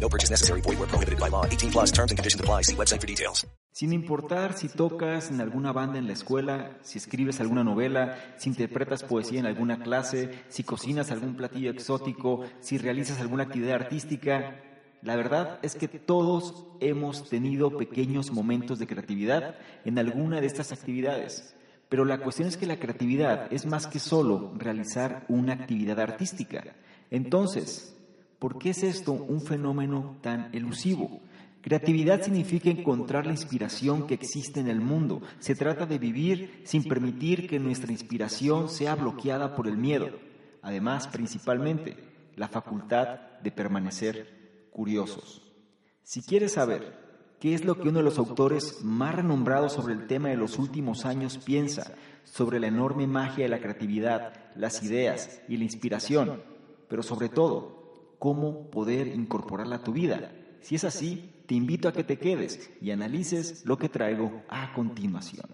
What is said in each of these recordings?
No purchase necessary. Void where prohibited by law. 18 plus terms and conditions apply. See website for details. Sin importar si tocas en alguna banda en la escuela, si escribes alguna novela, si interpretas poesía en alguna clase, si cocinas algún platillo exótico, si realizas alguna actividad artística, la verdad es que todos hemos tenido pequeños momentos de creatividad en alguna de estas actividades. Pero la cuestión es que la creatividad es más que solo realizar una actividad artística. Entonces, ¿por qué es esto un fenómeno tan elusivo? Creatividad significa encontrar la inspiración que existe en el mundo. Se trata de vivir sin permitir que nuestra inspiración sea bloqueada por el miedo. Además, principalmente, la facultad de permanecer curiosos. Si quieres saber qué es lo que uno de los autores más renombrados sobre el tema de los últimos años piensa sobre la enorme magia de la creatividad, las ideas y la inspiración, pero sobre todo, cómo poder incorporarla a tu vida. Si es así, te invito a que te quedes y analices lo que traigo a continuación.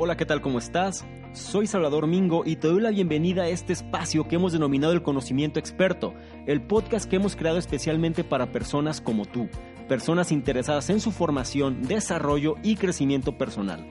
Hola, ¿qué tal? ¿Cómo estás? Soy Salvador Mingo y te doy la bienvenida a este espacio que hemos denominado el conocimiento experto, el podcast que hemos creado especialmente para personas como tú, personas interesadas en su formación, desarrollo y crecimiento personal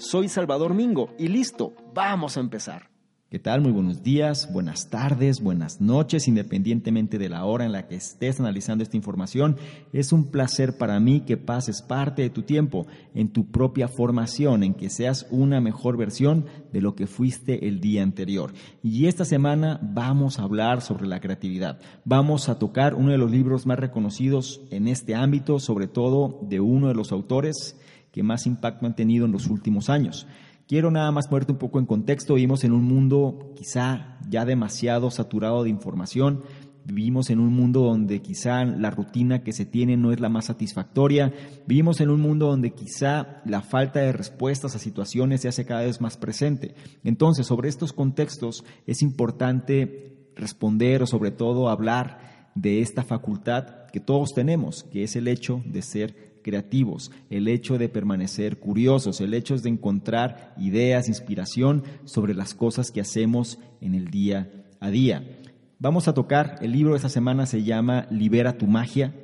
Soy Salvador Mingo y listo, vamos a empezar. ¿Qué tal? Muy buenos días, buenas tardes, buenas noches, independientemente de la hora en la que estés analizando esta información. Es un placer para mí que pases parte de tu tiempo en tu propia formación, en que seas una mejor versión de lo que fuiste el día anterior. Y esta semana vamos a hablar sobre la creatividad. Vamos a tocar uno de los libros más reconocidos en este ámbito, sobre todo de uno de los autores que más impacto han tenido en los últimos años. Quiero nada más ponerte un poco en contexto. Vivimos en un mundo quizá ya demasiado saturado de información. Vivimos en un mundo donde quizá la rutina que se tiene no es la más satisfactoria. Vivimos en un mundo donde quizá la falta de respuestas a situaciones se hace cada vez más presente. Entonces, sobre estos contextos es importante responder o sobre todo hablar de esta facultad que todos tenemos, que es el hecho de ser creativos, el hecho de permanecer curiosos, el hecho de encontrar ideas, inspiración sobre las cosas que hacemos en el día a día. Vamos a tocar, el libro de esta semana se llama Libera tu magia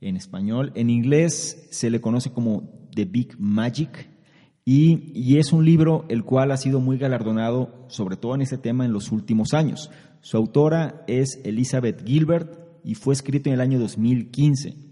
en español. En inglés se le conoce como The Big Magic y, y es un libro el cual ha sido muy galardonado, sobre todo en ese tema, en los últimos años. Su autora es Elizabeth Gilbert y fue escrito en el año 2015.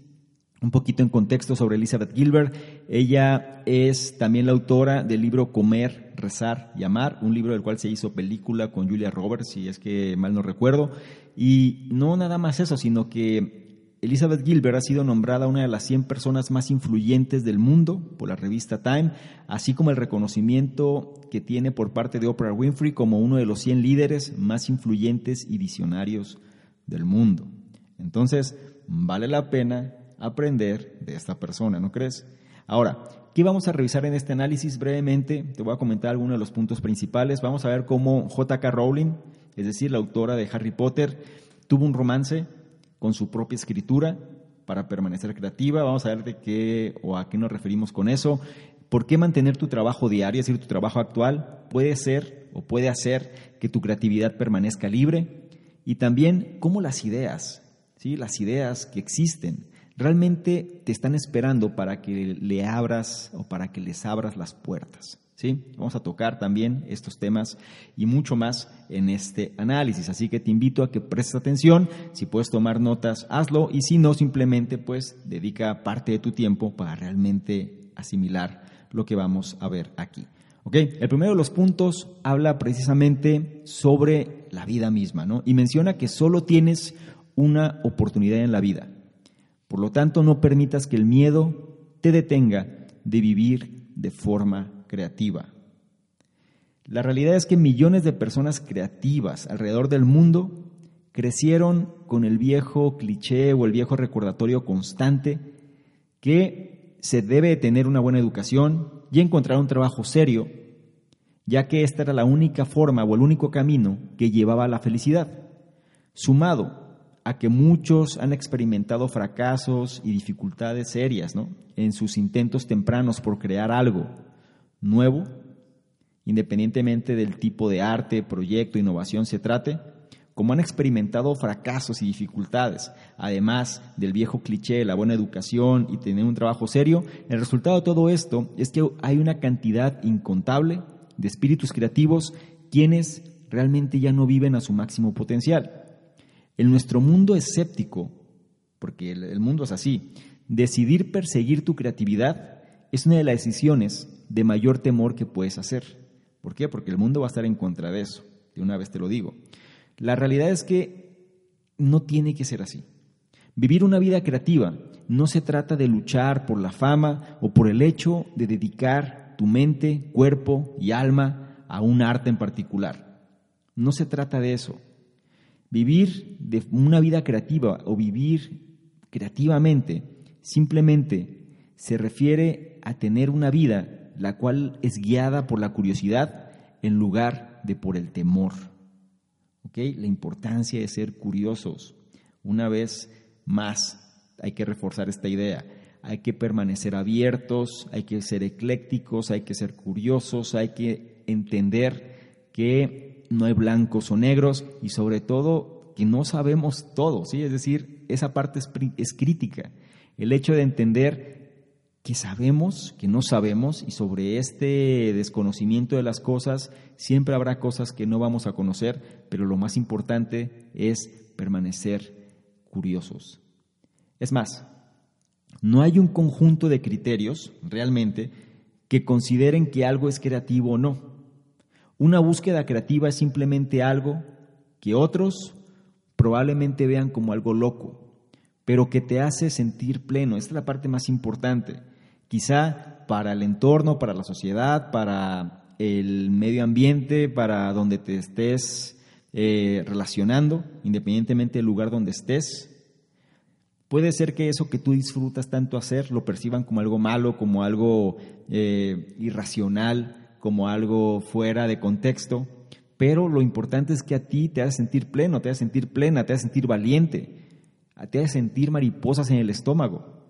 Un poquito en contexto sobre Elizabeth Gilbert. Ella es también la autora del libro Comer, Rezar y Amar, un libro del cual se hizo película con Julia Roberts, si es que mal no recuerdo. Y no nada más eso, sino que Elizabeth Gilbert ha sido nombrada una de las 100 personas más influyentes del mundo por la revista Time, así como el reconocimiento que tiene por parte de Oprah Winfrey como uno de los 100 líderes más influyentes y visionarios del mundo. Entonces, vale la pena aprender de esta persona, ¿no crees? Ahora, ¿qué vamos a revisar en este análisis brevemente? Te voy a comentar algunos de los puntos principales. Vamos a ver cómo J.K. Rowling, es decir, la autora de Harry Potter, tuvo un romance con su propia escritura para permanecer creativa. Vamos a ver de qué o a qué nos referimos con eso. ¿Por qué mantener tu trabajo diario, es decir, tu trabajo actual, puede ser o puede hacer que tu creatividad permanezca libre? Y también cómo las ideas, ¿sí? las ideas que existen, realmente te están esperando para que le abras o para que les abras las puertas. ¿sí? Vamos a tocar también estos temas y mucho más en este análisis. Así que te invito a que prestes atención. Si puedes tomar notas, hazlo. Y si no, simplemente pues dedica parte de tu tiempo para realmente asimilar lo que vamos a ver aquí. El primero de los puntos habla precisamente sobre la vida misma, ¿no? Y menciona que solo tienes una oportunidad en la vida. Por lo tanto, no permitas que el miedo te detenga de vivir de forma creativa. La realidad es que millones de personas creativas alrededor del mundo crecieron con el viejo cliché o el viejo recordatorio constante que se debe tener una buena educación y encontrar un trabajo serio, ya que esta era la única forma o el único camino que llevaba a la felicidad, sumado a que muchos han experimentado fracasos y dificultades serias en sus intentos tempranos por crear algo nuevo, independientemente del tipo de arte, proyecto, innovación se trate, como han experimentado fracasos y dificultades, además del viejo cliché de la buena educación y tener un trabajo serio, el resultado de todo esto es que hay una cantidad incontable de espíritus creativos quienes realmente ya no viven a su máximo potencial. En nuestro mundo escéptico, porque el, mundo es así, decidir perseguir tu creatividad es una de las decisiones de mayor temor que puedes hacer. ¿Por qué? Porque el mundo va a estar en contra de eso. De una vez te lo digo. La realidad es que no tiene que ser así. Vivir una vida creativa no se trata de luchar por la fama o por el hecho de dedicar tu mente, cuerpo y alma a un arte en particular. No se trata de eso. Vivir de una vida creativa o vivir creativamente simplemente se refiere a tener una vida la cual es guiada por la curiosidad en lugar de por el temor. La importancia de ser curiosos. Una vez más, hay que reforzar esta idea. Hay que permanecer abiertos, hay que ser eclécticos, hay que ser curiosos, hay que entender que no hay blancos o negros y sobre todo que no sabemos todo, ¿sí? Es decir, esa parte es, es crítica. El hecho de entender que sabemos, que no sabemos, y sobre este desconocimiento de las cosas siempre habrá cosas que no vamos a conocer, pero lo más importante es permanecer curiosos. Es más, no hay un conjunto de criterios realmente que consideren que algo es creativo o no. Una búsqueda creativa es simplemente algo que otros probablemente vean como algo loco, pero que te hace sentir pleno. Esta es la parte más importante quizá para el entorno, para la sociedad, para el medio ambiente, para donde te estés eh, relacionando, independientemente del lugar donde estés. Puede ser que eso que tú disfrutas tanto hacer lo perciban como algo malo, como algo eh, irracional, como algo fuera de contexto, pero lo importante es que a ti te haga sentir pleno, te haga sentir plena, te haga sentir valiente, te haga sentir mariposas en el estómago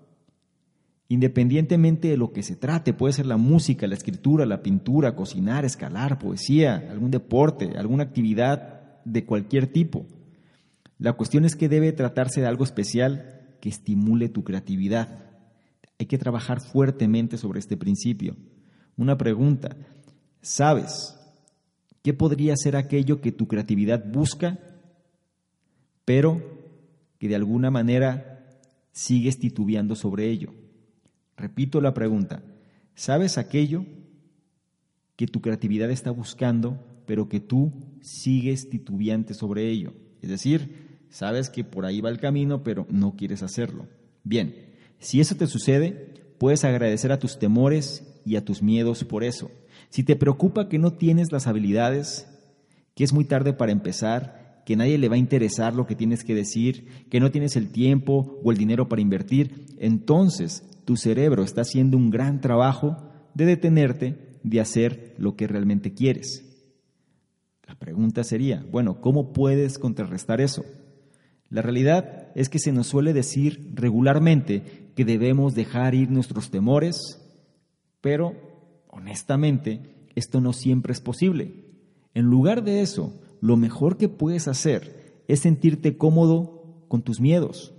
independientemente de lo que se trate, puede ser la música, la escritura, la pintura, cocinar, escalar, poesía, algún deporte, alguna actividad de cualquier tipo. La cuestión es que debe tratarse de algo especial que estimule tu creatividad. Hay que trabajar fuertemente sobre este principio. Una pregunta, ¿sabes qué podría ser aquello que tu creatividad busca, pero que de alguna manera sigues titubeando sobre ello? Repito la pregunta, ¿sabes aquello que tu creatividad está buscando, pero que tú sigues titubeante sobre ello? Es decir, sabes que por ahí va el camino, pero no quieres hacerlo. Bien, si eso te sucede, puedes agradecer a tus temores y a tus miedos por eso. Si te preocupa que no tienes las habilidades, que es muy tarde para empezar, que nadie le va a interesar lo que tienes que decir, que no tienes el tiempo o el dinero para invertir, entonces tu cerebro está haciendo un gran trabajo de detenerte de hacer lo que realmente quieres. La pregunta sería, bueno, ¿cómo puedes contrarrestar eso? La realidad es que se nos suele decir regularmente que debemos dejar ir nuestros temores, pero honestamente, esto no siempre es posible. En lugar de eso, lo mejor que puedes hacer es sentirte cómodo con tus miedos.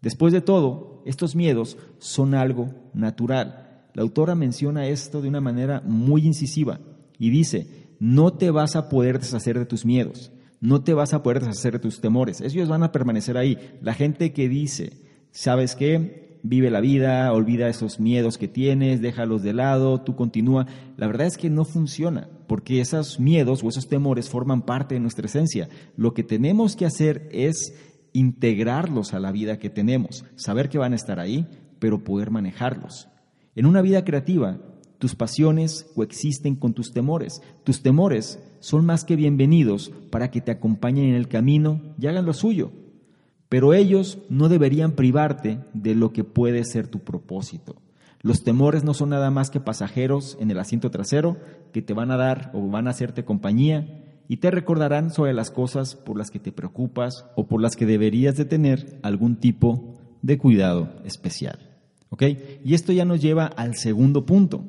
Después de todo, estos miedos son algo natural. La autora menciona esto de una manera muy incisiva y dice, no te vas a poder deshacer de tus miedos, no te vas a poder deshacer de tus temores, ellos van a permanecer ahí. La gente que dice, ¿sabes qué? Vive la vida, olvida esos miedos que tienes, déjalos de lado, tú continúa. La verdad es que no funciona, porque esos miedos o esos temores forman parte de nuestra esencia. Lo que tenemos que hacer es integrarlos a la vida que tenemos, saber que van a estar ahí, pero poder manejarlos. En una vida creativa, tus pasiones coexisten con tus temores. Tus temores son más que bienvenidos para que te acompañen en el camino y hagan lo suyo. Pero ellos no deberían privarte de lo que puede ser tu propósito. Los temores no son nada más que pasajeros en el asiento trasero que te van a dar o van a hacerte compañía y te recordarán sobre las cosas por las que te preocupas o por las que deberías de tener algún tipo de cuidado especial. ¿Ok? Y esto ya nos lleva al segundo punto,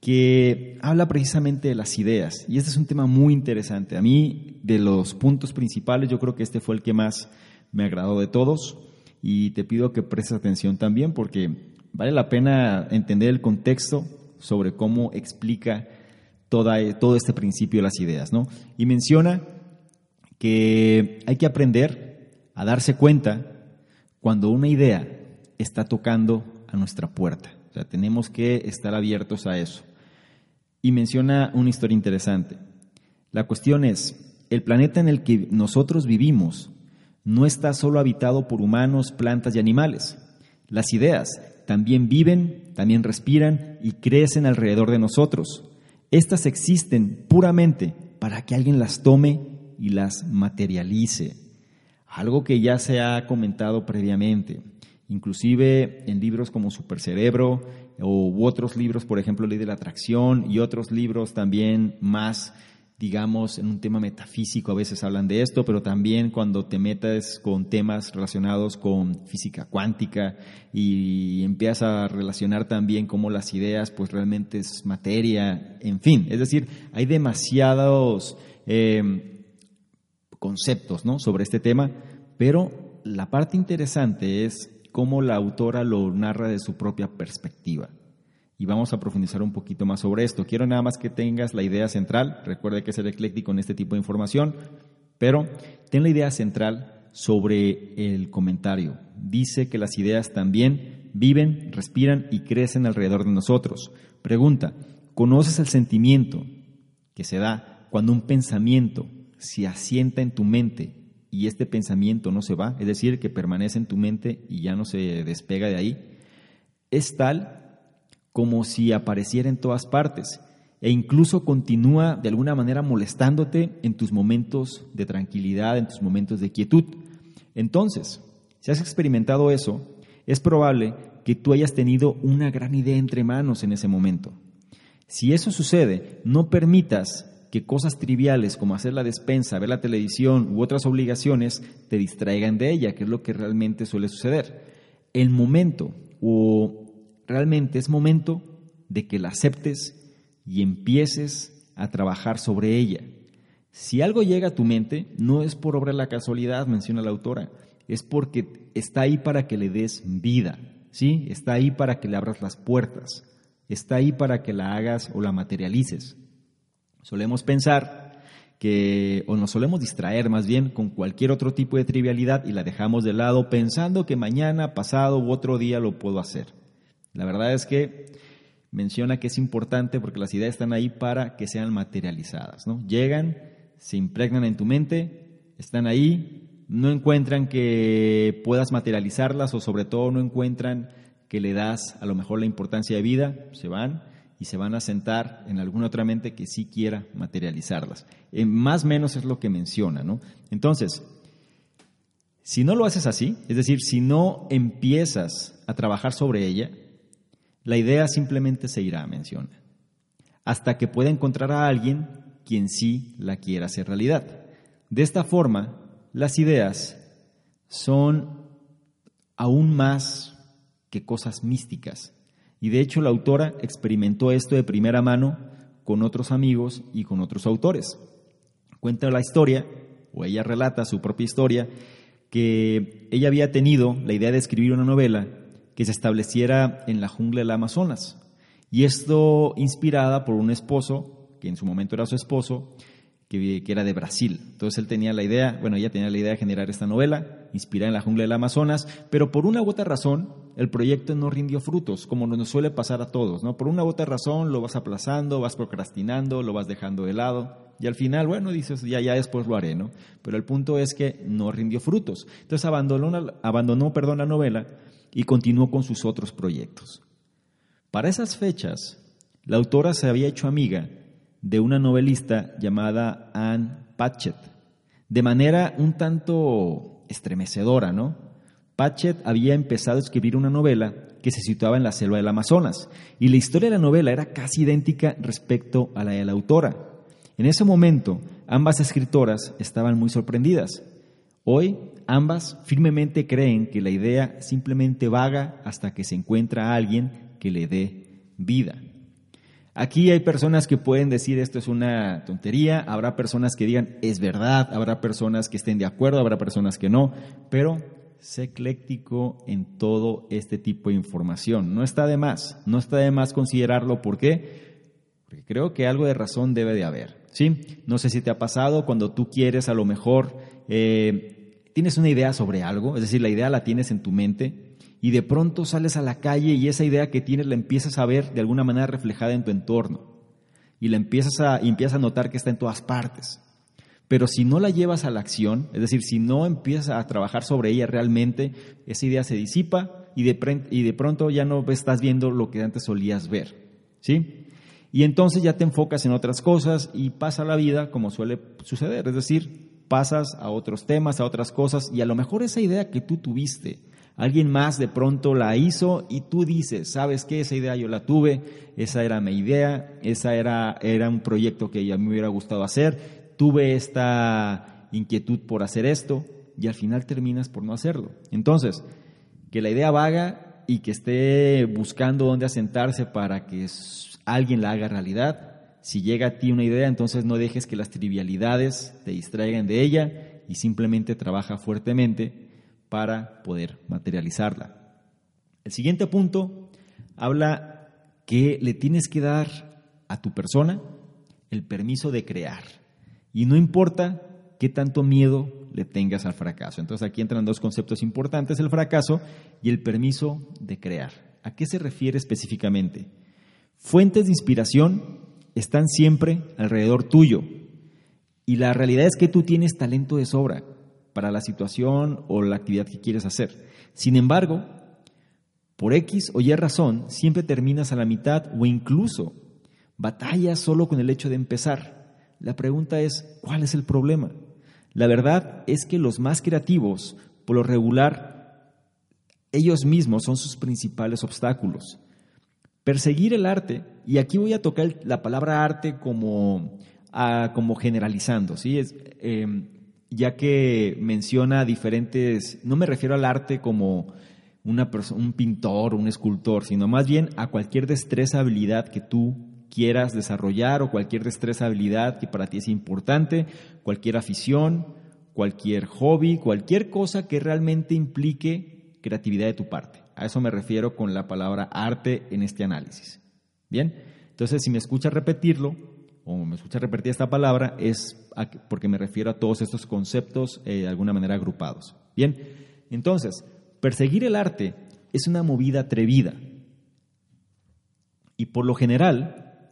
que habla precisamente de las ideas. Y este es un tema muy interesante. A mí, de los puntos principales, yo creo que este fue el que más me agradó de todos. Y te pido que prestes atención también porque vale la pena entender el contexto sobre cómo explica toda, todo este principio de las ideas. ¿no? Y menciona que hay que aprender a darse cuenta cuando una idea está tocando a nuestra puerta. O sea, tenemos que estar abiertos a eso. Y menciona una historia interesante. La cuestión es, el planeta en el que nosotros vivimos no está solo habitado por humanos, plantas y animales. Las ideas también viven, también respiran y crecen alrededor de nosotros. Estas existen puramente para que alguien las tome y las materialice. Algo que ya se ha comentado previamente, inclusive en libros como Supercerebro u otros libros, por ejemplo, Ley de la Atracción y otros libros también más digamos, en un tema metafísico, a veces hablan de esto, pero también cuando te metas con temas relacionados con física cuántica y empiezas a relacionar también cómo las ideas, pues realmente es materia, en fin, es decir, hay demasiados eh, conceptos ¿no? sobre este tema, pero la parte interesante es cómo la autora lo narra de su propia perspectiva y vamos a profundizar un poquito más sobre esto. Quiero nada más que tengas la idea central, recuerde que es el ecléctico en este tipo de información, pero ten la idea central sobre el comentario. Dice que las ideas también viven, respiran y crecen alrededor de nosotros. Pregunta, ¿conoces el sentimiento que se da cuando un pensamiento se asienta en tu mente y este pensamiento no se va? Es decir, que permanece en tu mente y ya no se despega de ahí. Es tal como si apareciera en todas partes e incluso continúa de alguna manera molestándote en tus momentos de tranquilidad, en tus momentos de quietud. Entonces, si has experimentado eso, es probable que tú hayas tenido una gran idea entre manos en ese momento. Si eso sucede, no permitas que cosas triviales como hacer la despensa, ver la televisión u otras obligaciones te distraigan de ella, que es lo que realmente suele suceder. El momento o realmente es momento de que la aceptes y empieces a trabajar sobre ella. Si algo llega a tu mente, no es por obra de la casualidad, menciona la autora, es porque está ahí para que le des vida, ¿sí? Está ahí para que le abras las puertas, está ahí para que la hagas o la materialices. Solemos pensar que, o nos solemos distraer más bien con cualquier otro tipo de trivialidad y la dejamos de lado pensando que mañana, pasado u otro día lo puedo hacer. La verdad es que menciona que es importante porque las ideas están ahí para que sean materializadas, ¿no? Llegan, se impregnan en tu mente, están ahí, no encuentran que puedas materializarlas o sobre todo no encuentran que le das a lo mejor la importancia de vida, se van y se van a sentar en alguna otra mente que sí quiera materializarlas. Eh, más o menos es lo que menciona, ¿no? Entonces, si no lo haces así, es decir, si no empiezas a trabajar sobre ella, la idea simplemente se irá, menciona, hasta que pueda encontrar a alguien quien sí la quiera hacer realidad. De esta forma, las ideas son aún más que cosas místicas. Y de hecho la autora experimentó esto de primera mano con otros amigos y con otros autores. Cuenta la historia, o ella relata su propia historia, que ella había tenido la idea de escribir una novela que se estableciera en la jungla del Amazonas. Y esto inspirada por un esposo, que en su momento era su esposo, que, era de Brasil. Entonces él tenía la idea, bueno, ella tenía la idea de generar esta novela, inspirada en la jungla del Amazonas, pero por una u razón el proyecto no rindió frutos, como nos suele pasar a todos, ¿no? Por una u razón lo vas aplazando, vas procrastinando, lo vas dejando de lado, y al final, bueno, dices, ya, ya después lo haré, ¿no? Pero el punto es que no rindió frutos. Entonces abandonó, abandonó perdón, la novela y continuó con sus otros proyectos. Para esas fechas, la autora se había hecho amiga de una novelista llamada Anne Patchett, de manera un tanto estremecedora, ¿no? Patchett había empezado a escribir una novela que se situaba en la selva del Amazonas, y la historia de la novela era casi idéntica respecto a la de la autora. En ese momento, ambas escritoras estaban muy sorprendidas. Hoy, ambas firmemente creen que la idea simplemente vaga hasta que se encuentra a alguien que le dé vida. Aquí hay personas que pueden decir esto es una tontería, habrá personas que digan es verdad, habrá personas que estén de acuerdo, habrá personas que no, pero sé ecléctico en todo este tipo de información. No está de más, no está de más considerarlo. ¿Por qué? Porque creo que algo de razón debe de haber. ¿sí? No sé si te ha pasado cuando tú quieres a lo mejor, eh, tienes una idea sobre algo, es decir, la idea la tienes en tu mente, y de pronto sales a la calle y esa idea que tienes la empiezas a ver de alguna manera reflejada en tu entorno y la empiezas a, empiezas a notar que está en todas partes. Pero si no la llevas a la acción, es decir, si no empiezas a trabajar sobre ella realmente, esa idea se disipa y de, pronto ya no estás viendo lo que antes solías ver. ¿Sí? Y entonces ya te enfocas en otras cosas y pasa la vida como suele suceder, es decir, pasas a otros temas, a otras cosas y a lo mejor esa idea que tú tuviste, Alguien más de pronto la hizo y tú dices, ¿sabes qué? Esa idea yo la tuve, esa era mi idea, esa era, era un proyecto que a mí me hubiera gustado hacer, tuve esta inquietud por hacer esto y al final terminas por no hacerlo. Entonces, que la idea vaga y que esté buscando dónde asentarse para que alguien la haga realidad. Si llega a ti una idea, entonces no dejes que las trivialidades te distraigan de ella y simplemente trabaja fuertemente para poder materializarla. El siguiente punto habla que le tienes que dar a tu persona el permiso de crear. Y no importa qué tanto miedo le tengas al fracaso. Entonces aquí entran dos conceptos importantes, el fracaso y el permiso de crear. ¿A qué se refiere específicamente? Fuentes de inspiración están siempre alrededor tuyo. Y la realidad es que tú tienes talento de sobra para la situación o la actividad que quieres hacer. Sin embargo, por X o Y razón, siempre terminas a la mitad o incluso batallas solo con el hecho de empezar. La pregunta es, ¿cuál es el problema? La verdad es que los más creativos, por lo regular, ellos mismos son sus principales obstáculos. Perseguir el arte, y aquí voy a tocar la palabra arte como, ah, como generalizando, ¿sí? Es, em, ya que menciona diferentes, no me refiero al arte como una un pintor, un escultor, sino más bien a cualquier destreza, habilidad que tú quieras desarrollar o cualquier destreza, habilidad que para ti es importante, cualquier afición, cualquier hobby, cualquier cosa que realmente implique creatividad de tu parte. A eso me refiero con la palabra arte en este análisis. Bien, entonces si me escuchas repetirlo, o me escucha repetir esta palabra, es porque me refiero a todos estos conceptos eh, de alguna manera agrupados. Bien, entonces, perseguir el arte es una movida atrevida. Y por lo general,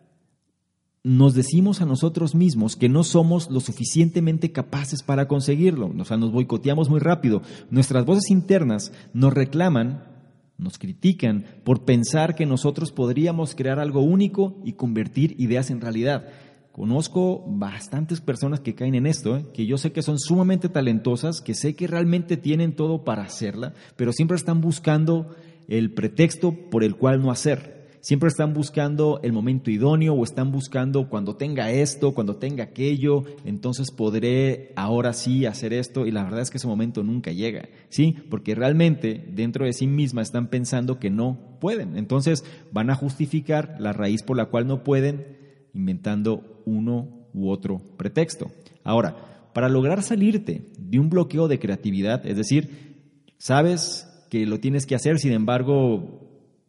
nos decimos a nosotros mismos que no somos lo suficientemente capaces para conseguirlo. O sea, nos boicoteamos muy rápido. Nuestras voces internas nos reclaman, nos critican por pensar que nosotros podríamos crear algo único y convertir ideas en realidad. Conozco bastantes personas que caen en esto, ¿eh? que yo sé que son sumamente talentosas, que sé que realmente tienen todo para hacerla, pero siempre están buscando el pretexto por el cual no hacer. Siempre están buscando el momento idóneo o están buscando cuando tenga esto, cuando tenga aquello, entonces podré ahora sí hacer esto y la verdad es que ese momento nunca llega, ¿sí? Porque realmente dentro de sí misma están pensando que no pueden. Entonces van a justificar la raíz por la cual no pueden inventando uno u otro pretexto. Ahora, para lograr salirte de un bloqueo de creatividad, es decir, sabes que lo tienes que hacer, sin embargo,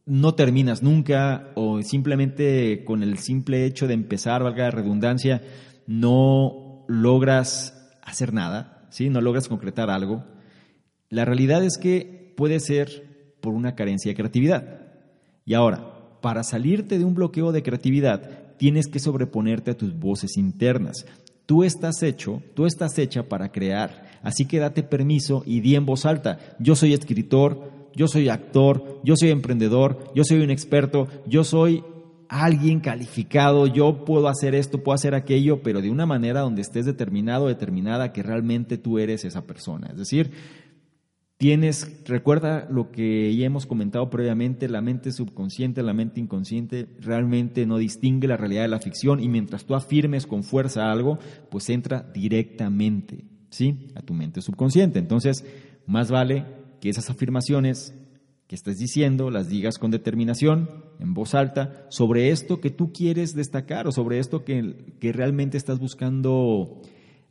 no terminas nunca o simplemente con el simple hecho de empezar, valga la redundancia, no logras hacer nada, ¿sí? no logras concretar algo, la realidad es que puede ser por una carencia de creatividad. Y ahora, para salirte de un bloqueo de creatividad, tienes que sobreponerte a tus voces internas. Tú estás hecho, tú estás hecha para crear, así que date permiso y di en voz alta, yo soy escritor, yo soy actor, yo soy emprendedor, yo soy un experto, yo soy alguien calificado, yo puedo hacer esto, puedo hacer aquello, pero de una manera donde estés determinado, determinada que realmente tú eres esa persona. Es decir, tienes, recuerda lo que ya hemos comentado previamente, la mente subconsciente, la mente inconsciente realmente no distingue la realidad de la ficción y mientras tú afirmes con fuerza algo, pues entra directamente, ¿sí? A tu mente subconsciente. Entonces, más vale que esas afirmaciones que estés diciendo las digas con determinación, en voz alta, sobre esto que tú quieres destacar o sobre esto que, que realmente estás buscando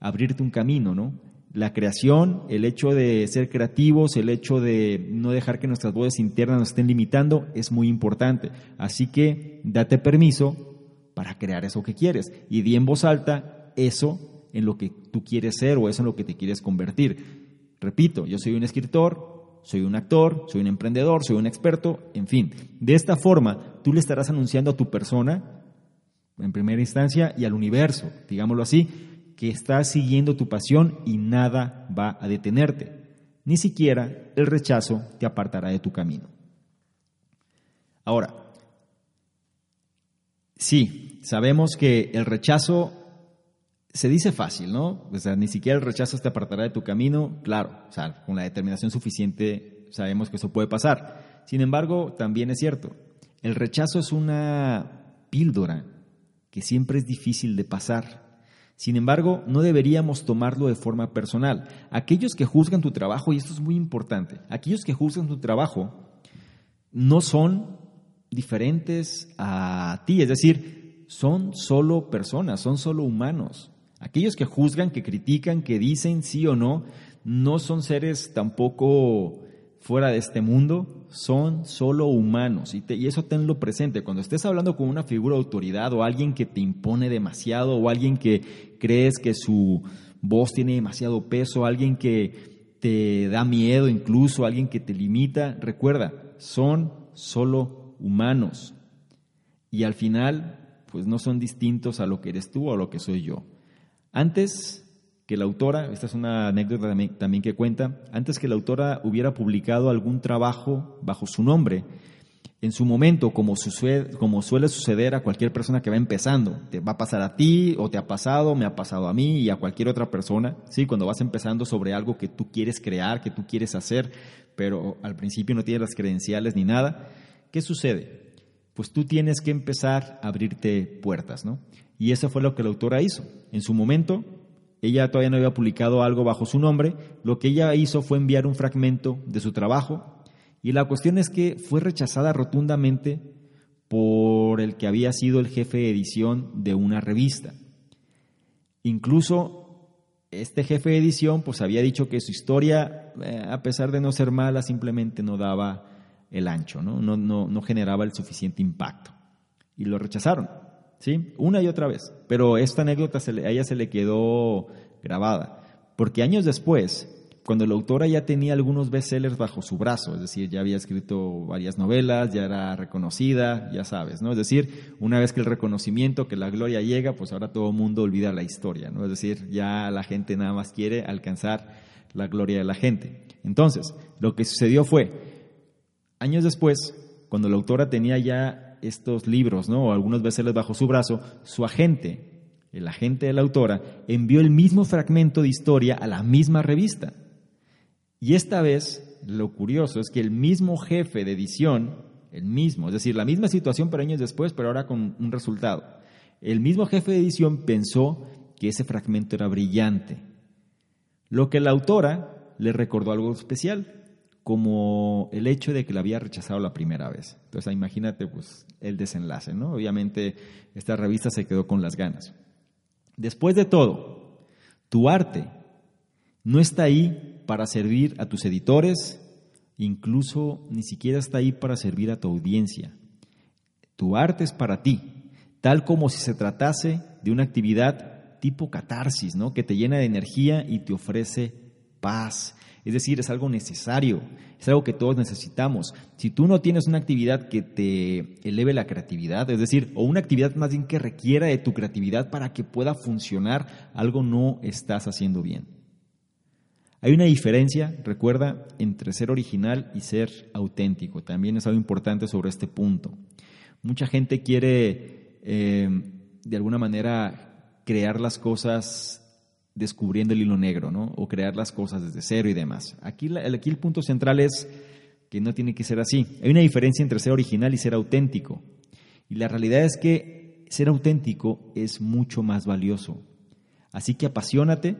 abrirte un camino, ¿no? La creación, el hecho de ser creativos, el hecho de no dejar que nuestras voces internas nos estén limitando, es muy importante. Así que date permiso para crear eso que quieres y di en voz alta eso en lo que tú quieres ser o eso en lo que te quieres convertir. Repito, yo soy un escritor, soy un actor, soy un emprendedor, soy un experto, en fin. De esta forma, tú le estarás anunciando a tu persona, en primera instancia, y al universo, digámoslo así, que estás siguiendo tu pasión y nada va a detenerte. Ni siquiera el rechazo te apartará de tu camino. Ahora, sí, sabemos que el rechazo se dice fácil, ¿no? O sea, ni siquiera el rechazo te apartará de tu camino, claro, o sea, con la determinación suficiente sabemos que eso puede pasar. Sin embargo, también es cierto, el rechazo es una píldora que siempre es difícil de pasar. Sin embargo, no deberíamos tomarlo de forma personal. Aquellos que juzgan tu trabajo, y esto es muy importante, aquellos que juzgan tu trabajo no son diferentes a ti, es decir, son solo personas, son solo humanos. Aquellos que juzgan, que critican, que dicen sí o no, no son seres tampoco fuera de este mundo, son solo humanos. Y, y, eso tenlo presente. Cuando estés hablando con una figura de autoridad o alguien que te impone demasiado o alguien que crees que su voz tiene demasiado peso, alguien que te da miedo incluso, alguien que te limita, recuerda, son solo humanos. Y al final, pues no son distintos a lo que eres tú o a lo que soy yo. Antes que la autora, esta es una anécdota también, que cuenta, antes que la autora hubiera publicado algún trabajo bajo su nombre, en su momento, como, como suele suceder a cualquier persona que va empezando, te va a pasar a ti o te ha pasado, me ha pasado a mí y a cualquier otra persona, ¿sí? cuando vas empezando sobre algo que tú quieres crear, que tú quieres hacer, pero al principio no tienes las credenciales ni nada, ¿qué sucede? Pues tú tienes que empezar a abrirte puertas, ¿no? Y eso fue lo que la autora hizo. En su momento, ella todavía no había publicado algo bajo su nombre, lo que ella hizo fue enviar un fragmento de su trabajo y la cuestión es que fue rechazada rotundamente por el que había sido el jefe de edición de una revista. Incluso este jefe de edición pues había dicho que su historia, eh, a pesar de no ser mala, simplemente no daba el ancho, ¿no? No, no, no generaba el suficiente impacto. Y lo rechazaron. ¿Sí? Una y otra vez. Pero esta anécdota a ella se le quedó grabada, porque años después, cuando la autora ya tenía algunos bestsellers bajo su brazo, es decir, ya había escrito varias novelas, ya era reconocida, ya sabes, ¿no? Es decir, una vez que el reconocimiento, que la gloria llega, pues ahora todo el mundo olvida la historia, ¿no? Es decir, ya la gente nada más quiere alcanzar la gloria de la gente. Entonces, lo que sucedió fue, años después, cuando la autora tenía ya estos libros, ¿no? o algunos veces bajo su brazo, su agente, el agente de la autora, envió el mismo fragmento de historia a la misma revista. Y esta vez, lo curioso es que el mismo jefe de edición, el mismo, es decir, la misma situación pero años después, pero ahora con un resultado. El mismo jefe de edición pensó que ese fragmento era brillante, lo que la autora le recordó algo especial, como el hecho de que la había rechazado la primera vez. Entonces, imagínate pues, el desenlace, ¿no? Obviamente, esta revista se quedó con las ganas. Después de todo, tu arte no está ahí para servir a tus editores, incluso ni siquiera está ahí para servir a tu audiencia. Tu arte es para ti, tal como si se tratase de una actividad tipo catarsis, ¿no? que te llena de energía y te ofrece paz. Es decir, es algo necesario, es algo que todos necesitamos. Si tú no tienes una actividad que te eleve la creatividad, es decir, o una actividad más bien que requiera de tu creatividad para que pueda funcionar, algo no estás haciendo bien. Hay una diferencia, recuerda, entre ser original y ser auténtico. También es algo importante sobre este punto. Mucha gente quiere, eh, de alguna manera, crear las cosas descubriendo el hilo negro, ¿no? O crear las cosas desde cero y demás. Aquí, aquí el punto central es que no tiene que ser así. Hay una diferencia entre ser original y ser auténtico. Y la realidad es que ser auténtico es mucho más valioso. Así que apasionate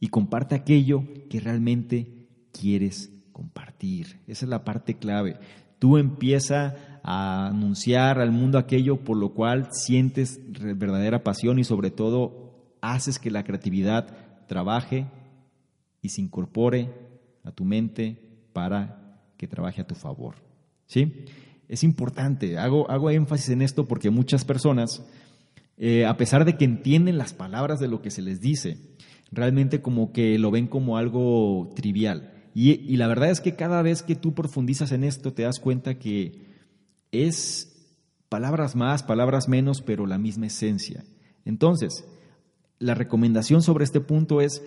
y comparte aquello que realmente quieres compartir. Esa es la parte clave. Tú empieza a anunciar al mundo aquello por lo cual sientes verdadera pasión y sobre todo haces que la creatividad trabaje y se incorpore a tu mente para que trabaje a tu favor. ¿Sí? Es importante, hago, hago énfasis en esto porque muchas personas, eh, a pesar de que entienden las palabras de lo que se les dice, realmente como que lo ven como algo trivial. Y, la verdad es que cada vez que tú profundizas en esto te das cuenta que es palabras más, palabras menos, pero la misma esencia. Entonces, la recomendación sobre este punto es,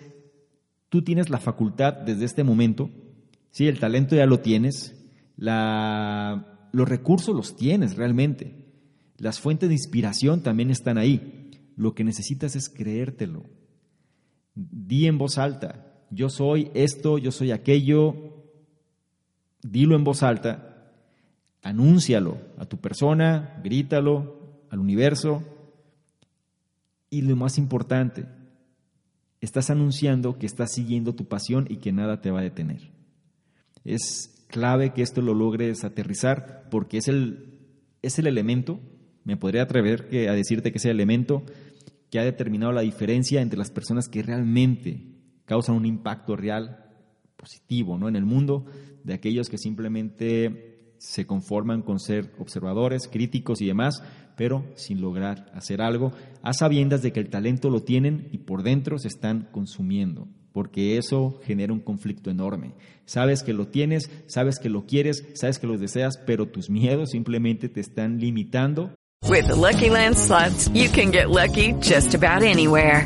tú tienes la facultad desde este momento, sí, el talento ya lo tienes, los recursos los tienes realmente, las fuentes de inspiración también están ahí. Lo que necesitas es creértelo, Di en voz alta, yo soy esto, yo soy aquello, dilo en voz alta, anúncialo a tu persona, grítalo al universo. Y lo más importante, estás anunciando que estás siguiendo tu pasión y que nada te va a detener. Es clave que esto lo logres aterrizar porque es el, es el elemento, me podría atrever a decirte que es el elemento que ha determinado la diferencia entre las personas que realmente causan un impacto real positivo ¿no? en el mundo de aquellos que simplemente se conforman con ser observadores, críticos y demás, pero sin lograr hacer algo, a sabiendas de que el talento lo tienen y por dentro se están consumiendo, porque eso genera un conflicto enorme. Sabes que lo tienes, sabes que lo quieres, sabes que lo deseas, pero tus miedos simplemente te están limitando With the Lucky Land you can get lucky just about anywhere.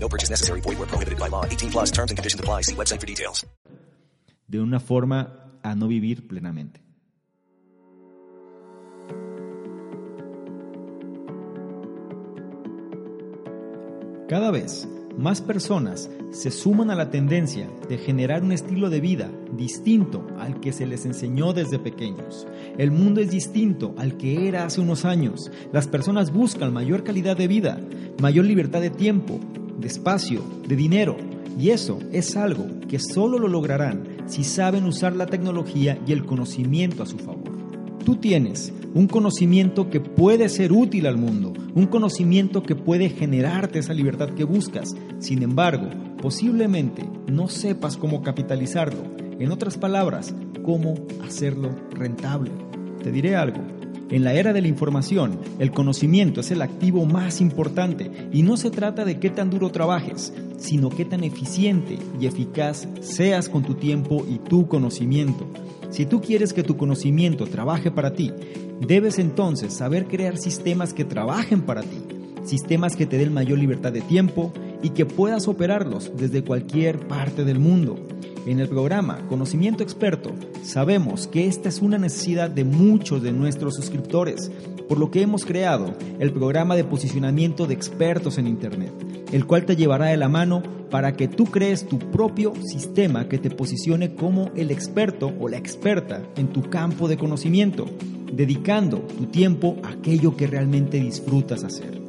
No purchase necessary. Void where prohibited by law. 18 plus terms and conditions apply. See website for details. De una forma a no vivir plenamente. Cada vez más personas se suman a la tendencia de generar un estilo de vida distinto al que se les enseñó desde pequeños. El mundo es distinto al que era hace unos años. Las personas buscan mayor calidad de vida, mayor libertad de tiempo, de espacio, de dinero. Y eso es algo que solo lo lograrán si saben usar la tecnología y el conocimiento a su favor. Tú tienes un conocimiento que puede ser útil al mundo, un conocimiento que puede generarte esa libertad que buscas. Sin embargo, posiblemente no sepas cómo capitalizarlo. En otras palabras, cómo hacerlo rentable. Te diré algo. En la era de la información, el conocimiento es el activo más importante y no se trata de qué tan duro trabajes, sino qué tan eficiente y eficaz seas con tu tiempo y tu conocimiento. Si tú quieres que tu conocimiento trabaje para ti, debes entonces saber crear sistemas que trabajen para ti, sistemas que te den mayor libertad de tiempo y que puedas operarlos desde cualquier parte del mundo. En el programa Conocimiento Experto sabemos que esta es una necesidad de muchos de nuestros suscriptores, por lo que hemos creado el programa de posicionamiento de expertos en Internet, el cual te llevará de la mano para que tú crees tu propio sistema que te posicione como el experto o la experta en tu campo de conocimiento, dedicando tu tiempo a aquello que realmente disfrutas hacer.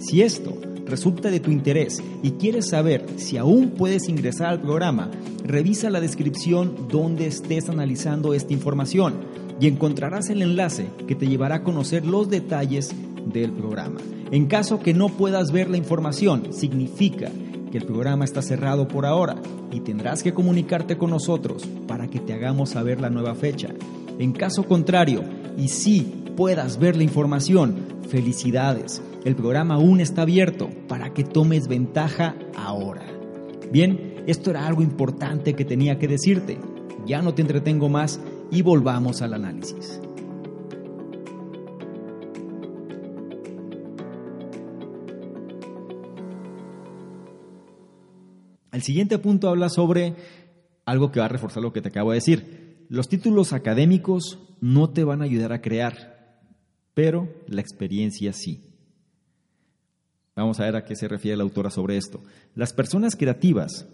Si esto resulta de tu interés y quieres saber si aún puedes ingresar al programa, revisa la descripción donde estés analizando esta información y encontrarás el enlace que te llevará a conocer los detalles del programa. En caso que no puedas ver la información, significa que el programa está cerrado por ahora y tendrás que comunicarte con nosotros para que te hagamos saber la nueva fecha. En caso contrario, y si puedas ver la información, felicidades el programa aún está abierto para que tomes ventaja ahora. Bien, esto era algo importante que tenía que decirte. Ya no te entretengo más y volvamos al análisis. El siguiente punto habla sobre algo que va a reforzar lo que te acabo de decir. Los títulos académicos no te van a ayudar a crear, pero la experiencia sí. Vamos a ver a qué se refiere la autora sobre esto. Las personas creativas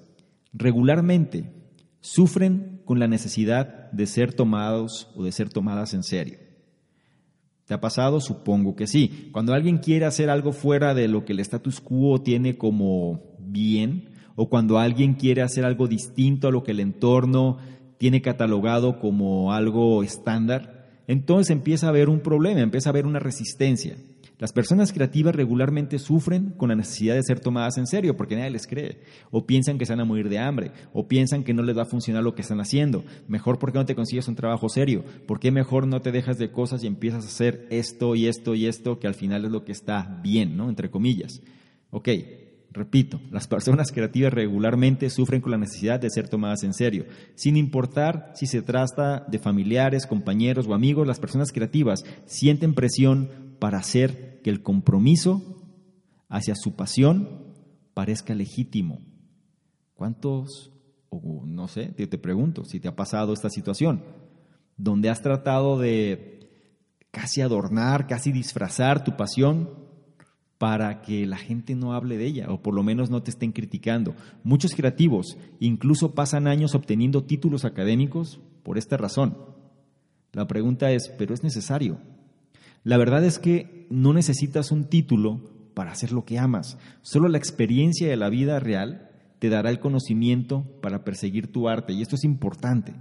regularmente sufren con la necesidad de ser tomados o de ser tomadas en serio. ¿Te ha pasado? Supongo que sí. Cuando alguien quiere hacer algo fuera de lo que el status quo tiene como bien, o cuando alguien quiere hacer algo distinto a lo que el entorno tiene catalogado como algo estándar, entonces empieza a haber un problema, empieza a haber una resistencia. Las personas creativas regularmente sufren con la necesidad de ser tomadas en serio porque nadie les cree, o piensan que se van a morir de hambre, o piensan que no les va a funcionar lo que están haciendo. Mejor, ¿por qué no te consigues un trabajo serio? ¿Por qué mejor no te dejas de cosas y empiezas a hacer esto y esto y esto que al final es lo que está bien, ¿no? Entre comillas. Ok, Repito, las personas creativas regularmente sufren con la necesidad de ser tomadas en serio. Sin importar si se trata de familiares, compañeros o amigos, las personas creativas sienten presión para hacer que el compromiso hacia su pasión parezca legítimo. ¿Cuántos, o no sé, te, te pregunto si te ha pasado esta situación, donde has tratado de casi adornar, casi disfrazar tu pasión para que la gente no hable de ella o por lo menos no te estén criticando. Muchos creativos incluso pasan años obteniendo títulos académicos por esta razón. La pregunta es, ¿pero es necesario? La verdad es que no necesitas un título para hacer lo que amas. Solo la experiencia de la vida real te dará el conocimiento para perseguir tu arte y esto es importante.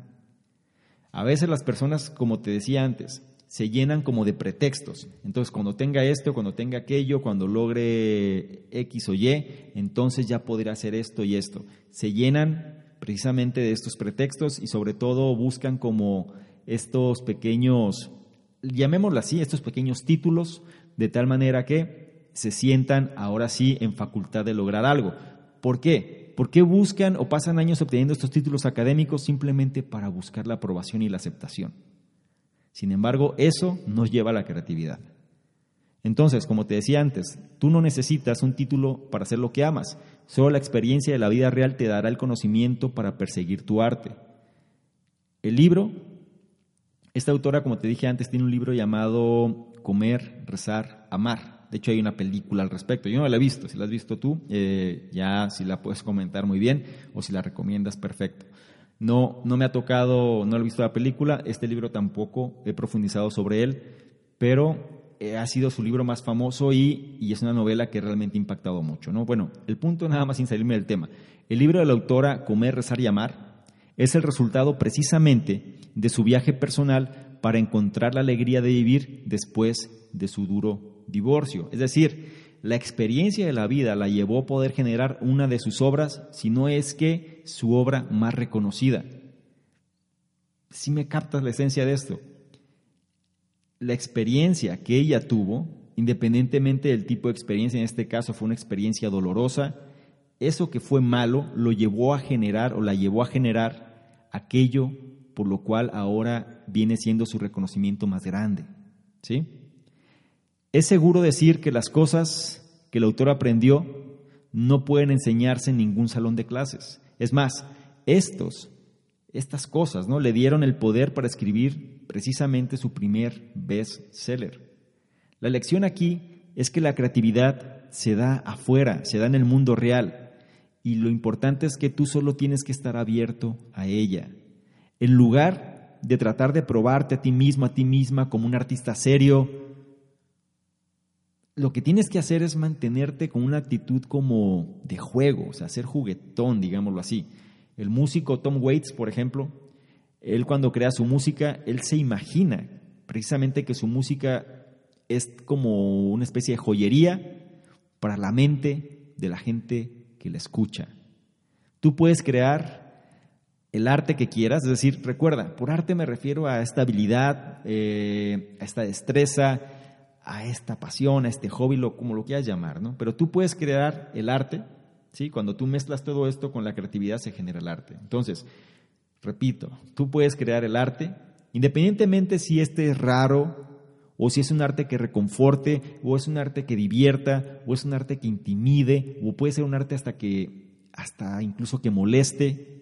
A veces las personas, como te decía antes, se llenan como de pretextos. Entonces, cuando tenga esto, cuando tenga aquello, cuando logre X o Y, entonces ya podré hacer esto y esto. Se llenan precisamente de estos pretextos y sobre todo buscan como estos pequeños llamémoslo así, estos pequeños títulos, de tal manera que se sientan ahora sí en facultad de lograr algo. ¿Por qué? ¿Por qué buscan o pasan años obteniendo estos títulos académicos simplemente para buscar la aprobación y la aceptación? Sin embargo, eso nos lleva a la creatividad. Entonces, como te decía antes, tú no necesitas un título para hacer lo que amas, solo la experiencia de la vida real te dará el conocimiento para perseguir tu arte. El libro esta autora, como te dije antes, tiene un libro llamado Comer, Rezar, Amar. De hecho, hay una película al respecto. Yo no la he visto. Si la has visto tú, eh, ya si la puedes comentar muy bien o si la recomiendas, perfecto. No, no me ha tocado, no he visto la película. Este libro tampoco he profundizado sobre él, pero eh, ha sido su libro más famoso y, y, es una novela que realmente ha impactado mucho. ¿no? Bueno, el punto nada más sin salirme del tema. El libro de la autora Comer, Rezar y Amar es el resultado precisamente de su viaje personal para encontrar la alegría de vivir después de su duro divorcio. Es decir, la experiencia de la vida la llevó a poder generar una de sus obras, si no es que su obra más reconocida. Si me captas la esencia de esto. La experiencia que ella tuvo, independientemente del tipo de experiencia, en este caso fue una experiencia dolorosa, eso que fue malo lo llevó a generar o la llevó a generar aquello por lo cual ahora viene siendo su reconocimiento más grande. ¿Sí? Es seguro decir que las cosas que el autor aprendió no pueden enseñarse en ningún salón de clases. Es más, estos, estas cosas, ¿no? Le dieron el poder para escribir precisamente su primer best-seller. La lección aquí es que la creatividad se da afuera, se da en el mundo real. Y lo importante es que tú solo tienes que estar abierto a ella. En lugar de tratar de probarte a ti mismo, a ti misma como un artista serio, lo que tienes que hacer es mantenerte con una actitud como de juego, o sea, ser juguetón, digámoslo así. El músico Tom Waits, por ejemplo, él cuando crea su música, él se imagina precisamente que su música es como una especie de joyería para la mente de la gente que la escucha. Tú puedes crear el arte que quieras, es decir, recuerda, por arte me refiero a esta habilidad, eh, a esta destreza, a esta pasión, a este hobby, lo, como lo quieras llamar, ¿no? Pero tú puedes crear el arte, ¿sí? Cuando tú mezclas todo esto con la creatividad se genera el arte. Entonces, repito, tú puedes crear el arte, independientemente si este es raro o si es un arte que reconforte, o es un arte que divierta, o es un arte que intimide, o puede ser un arte hasta que, hasta incluso que moleste.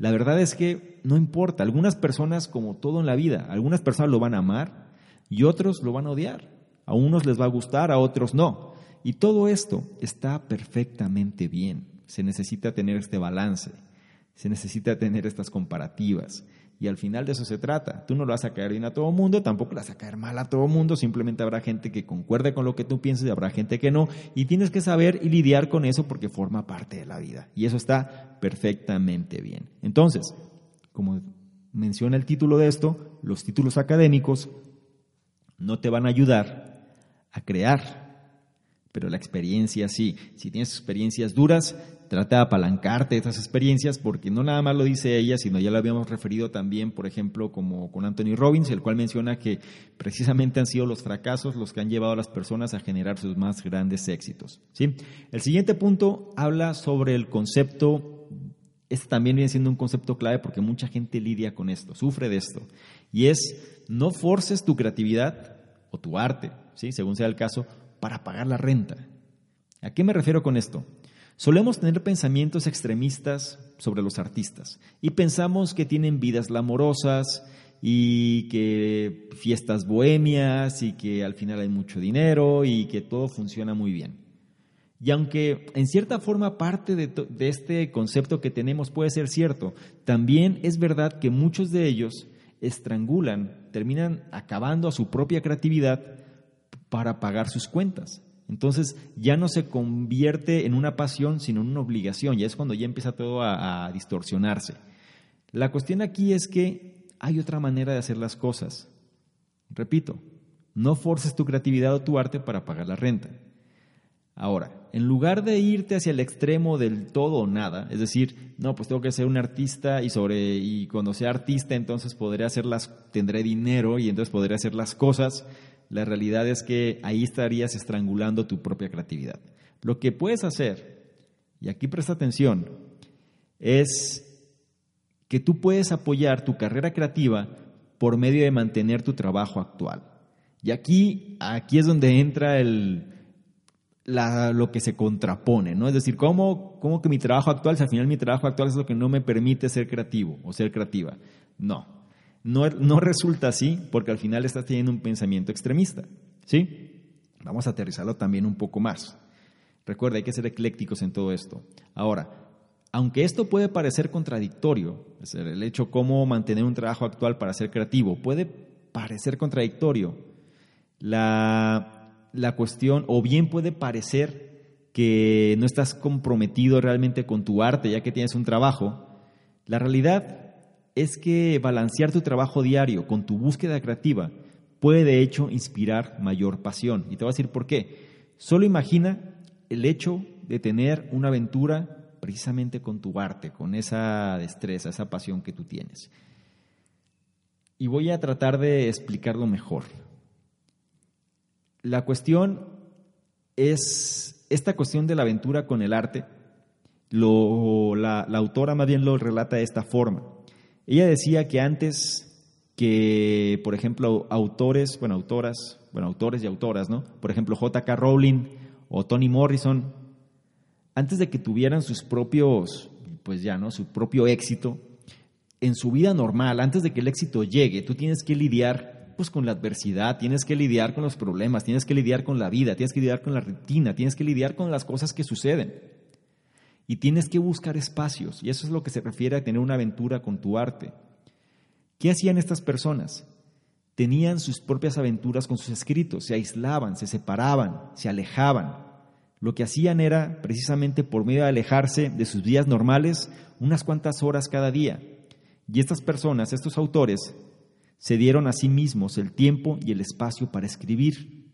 La verdad es que no importa, algunas personas, como todo en la vida, algunas personas lo van a amar y otros lo van a odiar. A unos les va a gustar, a otros no. Y todo esto está perfectamente bien. Se necesita tener este balance, se necesita tener estas comparativas. Y al final de eso se trata. Tú no lo vas a caer bien a todo mundo, tampoco lo vas a caer mal a todo mundo, simplemente habrá gente que concuerde con lo que tú piensas y habrá gente que no. Y tienes que saber y lidiar con eso porque forma parte de la vida. Y eso está perfectamente bien. Entonces, como menciona el título de esto, los títulos académicos no te van a ayudar a crear. Pero la experiencia sí. Si tienes experiencias duras, trata de apalancarte de esas experiencias porque no nada más lo dice ella, sino ya lo habíamos referido también, por ejemplo, como con Anthony Robbins, el cual menciona que precisamente han sido los fracasos los que han llevado a las personas a generar sus más grandes éxitos. ¿sí? El siguiente punto habla sobre el concepto, este también viene siendo un concepto clave porque mucha gente lidia con esto, sufre de esto, y es no forces tu creatividad o tu arte según sea el caso, para pagar la renta. ¿A qué me refiero con esto? Solemos tener pensamientos extremistas sobre los artistas y pensamos que tienen vidas lamorosas y que fiestas bohemias y que al final hay mucho dinero y que todo funciona muy bien. Y aunque en cierta forma parte de, de, este concepto que tenemos puede ser cierto, también es verdad que muchos de ellos estrangulan, terminan acabando a su propia creatividad para pagar sus cuentas. Entonces ya no se convierte en una pasión, sino en una obligación. Ya es cuando ya empieza todo a, distorsionarse. La cuestión aquí es que hay otra manera de hacer las cosas. Repito, no forces tu creatividad o tu arte para pagar la renta. Ahora, en lugar de irte hacia el extremo del todo o nada, es decir, no, pues tengo que ser un artista y y cuando sea artista entonces podré hacer las tendré dinero y entonces podré hacer las cosas la realidad es que ahí estarías estrangulando tu propia creatividad. Lo que puedes hacer, y aquí presta atención, es que tú puedes apoyar tu carrera creativa por medio de mantener tu trabajo actual. Y aquí, aquí es donde entra el, lo que se contrapone, ¿no? Es decir, ¿cómo, ¿cómo que mi trabajo actual, si al final mi trabajo actual es lo que no me permite ser creativo o ser creativa? No. No, resulta así porque al final estás teniendo un pensamiento extremista. ¿Sí? Vamos a aterrizarlo también un poco más. Recuerda, hay que ser eclécticos en todo esto. Ahora, aunque esto puede parecer contradictorio, es el hecho cómo mantener un trabajo actual para ser creativo, puede parecer contradictorio. La, la cuestión, o bien puede parecer que no estás comprometido realmente con tu arte ya que tienes un trabajo, la realidad es que balancear tu trabajo diario con tu búsqueda creativa puede de hecho inspirar mayor pasión. Y te voy a decir por qué. Solo imagina el hecho de tener una aventura precisamente con tu arte, con esa destreza, esa pasión que tú tienes. Y voy a tratar de explicarlo mejor. La cuestión es esta cuestión de la aventura con el arte. Lo, la, la autora más bien lo relata de esta forma. Ella decía que antes que, por ejemplo, autores, bueno, autoras, bueno, autores y autoras, ¿no? Por ejemplo, J.K. Rowling o Toni Morrison, antes de que tuvieran sus propios, pues ya, ¿no? Su propio éxito, en su vida normal, antes de que el éxito llegue, tú tienes que lidiar pues con la adversidad, tienes que lidiar con los problemas, tienes que lidiar con la vida, tienes que lidiar con la rutina, tienes que lidiar con las cosas que suceden. Y tienes que buscar espacios, y eso es lo que se refiere a tener una aventura con tu arte. ¿Qué hacían estas personas? Tenían sus propias aventuras con sus escritos, se aislaban, se separaban, se alejaban, lo que hacían era, precisamente por medio de alejarse de sus días normales, unas cuantas horas cada día. Y estas personas, estos autores, se dieron a sí mismos el tiempo y el espacio para escribir.